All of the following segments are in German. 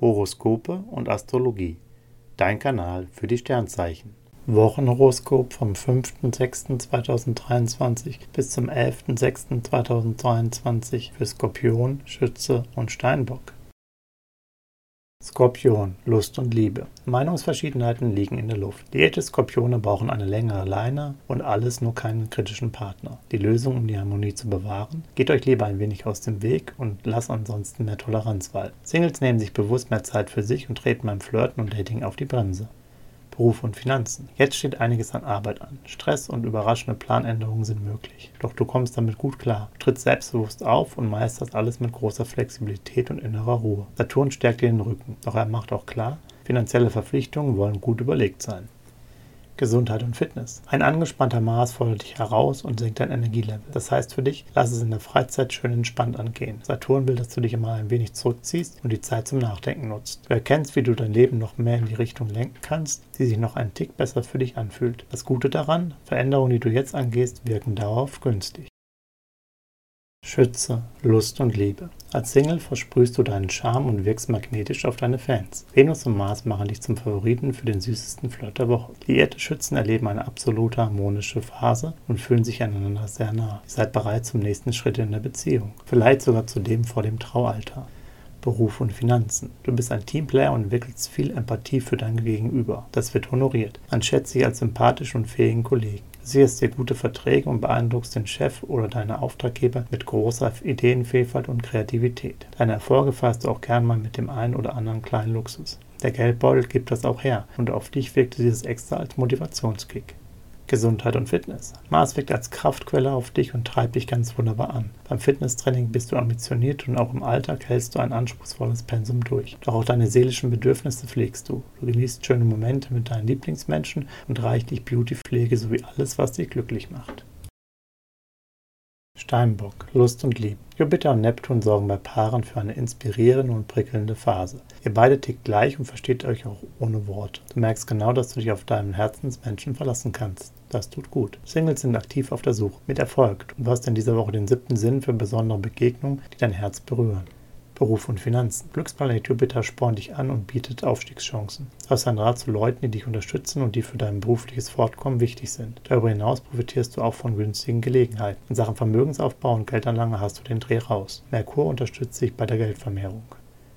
Horoskope und Astrologie. Dein Kanal für die Sternzeichen. Wochenhoroskop vom 5.6.2023 bis zum 11.6.2023 für Skorpion, Schütze und Steinbock. Skorpion, Lust und Liebe. Meinungsverschiedenheiten liegen in der Luft. Diäte Skorpione brauchen eine längere Leine und alles nur keinen kritischen Partner. Die Lösung, um die Harmonie zu bewahren, geht euch lieber ein wenig aus dem Weg und lasst ansonsten mehr Toleranz walten. Singles nehmen sich bewusst mehr Zeit für sich und treten beim Flirten und Dating auf die Bremse. Beruf und Finanzen. Jetzt steht einiges an Arbeit an. Stress und überraschende Planänderungen sind möglich. Doch du kommst damit gut klar. Tritt selbstbewusst auf und meisterst alles mit großer Flexibilität und innerer Ruhe. Saturn stärkt dir den Rücken. Doch er macht auch klar, finanzielle Verpflichtungen wollen gut überlegt sein. Gesundheit und Fitness. Ein angespannter Mars fordert dich heraus und senkt dein Energielevel. Das heißt für dich, lass es in der Freizeit schön entspannt angehen. Saturn will, dass du dich immer ein wenig zurückziehst und die Zeit zum Nachdenken nutzt. Du erkennst, wie du dein Leben noch mehr in die Richtung lenken kannst, die sich noch einen Tick besser für dich anfühlt. Das Gute daran, Veränderungen, die du jetzt angehst, wirken darauf günstig. Schütze, Lust und Liebe. Als Single versprühst du deinen Charme und wirkst magnetisch auf deine Fans. Venus und Mars machen dich zum Favoriten für den süßesten Flirt der Woche. Liierte Schützen erleben eine absolut harmonische Phase und fühlen sich einander sehr nah. Ihr seid bereit zum nächsten Schritt in der Beziehung. Vielleicht sogar zu dem vor dem Traualtar. Beruf und Finanzen. Du bist ein Teamplayer und entwickelst viel Empathie für dein Gegenüber. Das wird honoriert. Man schätzt dich als sympathischen und fähigen Kollegen sicherst dir gute Verträge und beeindruckst den Chef oder deine Auftraggeber mit großer Ideenvielfalt und Kreativität. Deine Erfolge feierst du auch gern mal mit dem einen oder anderen kleinen Luxus. Der Geldbeutel gibt das auch her und auf dich wirkte dieses extra als Motivationskick. Gesundheit und Fitness. Mars wirkt als Kraftquelle auf dich und treibt dich ganz wunderbar an. Beim Fitnesstraining bist du ambitioniert und auch im Alltag hältst du ein anspruchsvolles Pensum durch. Doch auch deine seelischen Bedürfnisse pflegst du. Du genießt schöne Momente mit deinen Lieblingsmenschen und reichlich Beautypflege sowie alles, was dich glücklich macht. Steinbock, Lust und Liebe. Jupiter und Neptun sorgen bei Paaren für eine inspirierende und prickelnde Phase. Ihr beide tickt gleich und versteht euch auch ohne Wort. Du merkst genau, dass du dich auf deinen Herzensmenschen verlassen kannst. Das tut gut. Singles sind aktiv auf der Suche. Mit Erfolg. Du hast in dieser Woche den siebten Sinn für besondere Begegnungen, die dein Herz berühren. Beruf und Finanzen. Glücksplanet Jupiter spornt dich an und bietet Aufstiegschancen. Du hast ein Rat zu Leuten, die dich unterstützen und die für dein berufliches Fortkommen wichtig sind. Darüber hinaus profitierst du auch von günstigen Gelegenheiten. In Sachen Vermögensaufbau und Geldanlage hast du den Dreh raus. Merkur unterstützt dich bei der Geldvermehrung.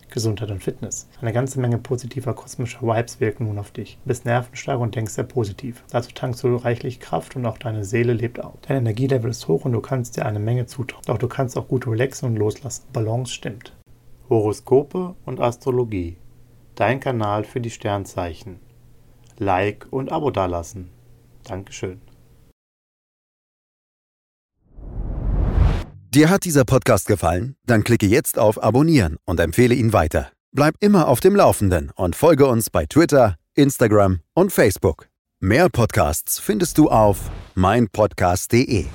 Gesundheit und Fitness. Eine ganze Menge positiver kosmischer Vibes wirken nun auf dich. Du bist nervenstark und denkst sehr positiv. Dazu tankst du reichlich Kraft und auch deine Seele lebt auf. Dein Energielevel ist hoch und du kannst dir eine Menge zutrauen. Doch du kannst auch gut relaxen und loslassen. Balance stimmt. Horoskope und Astrologie. Dein Kanal für die Sternzeichen. Like und Abo dalassen. Dankeschön. Dir hat dieser Podcast gefallen? Dann klicke jetzt auf Abonnieren und empfehle ihn weiter. Bleib immer auf dem Laufenden und folge uns bei Twitter, Instagram und Facebook. Mehr Podcasts findest du auf meinpodcast.de.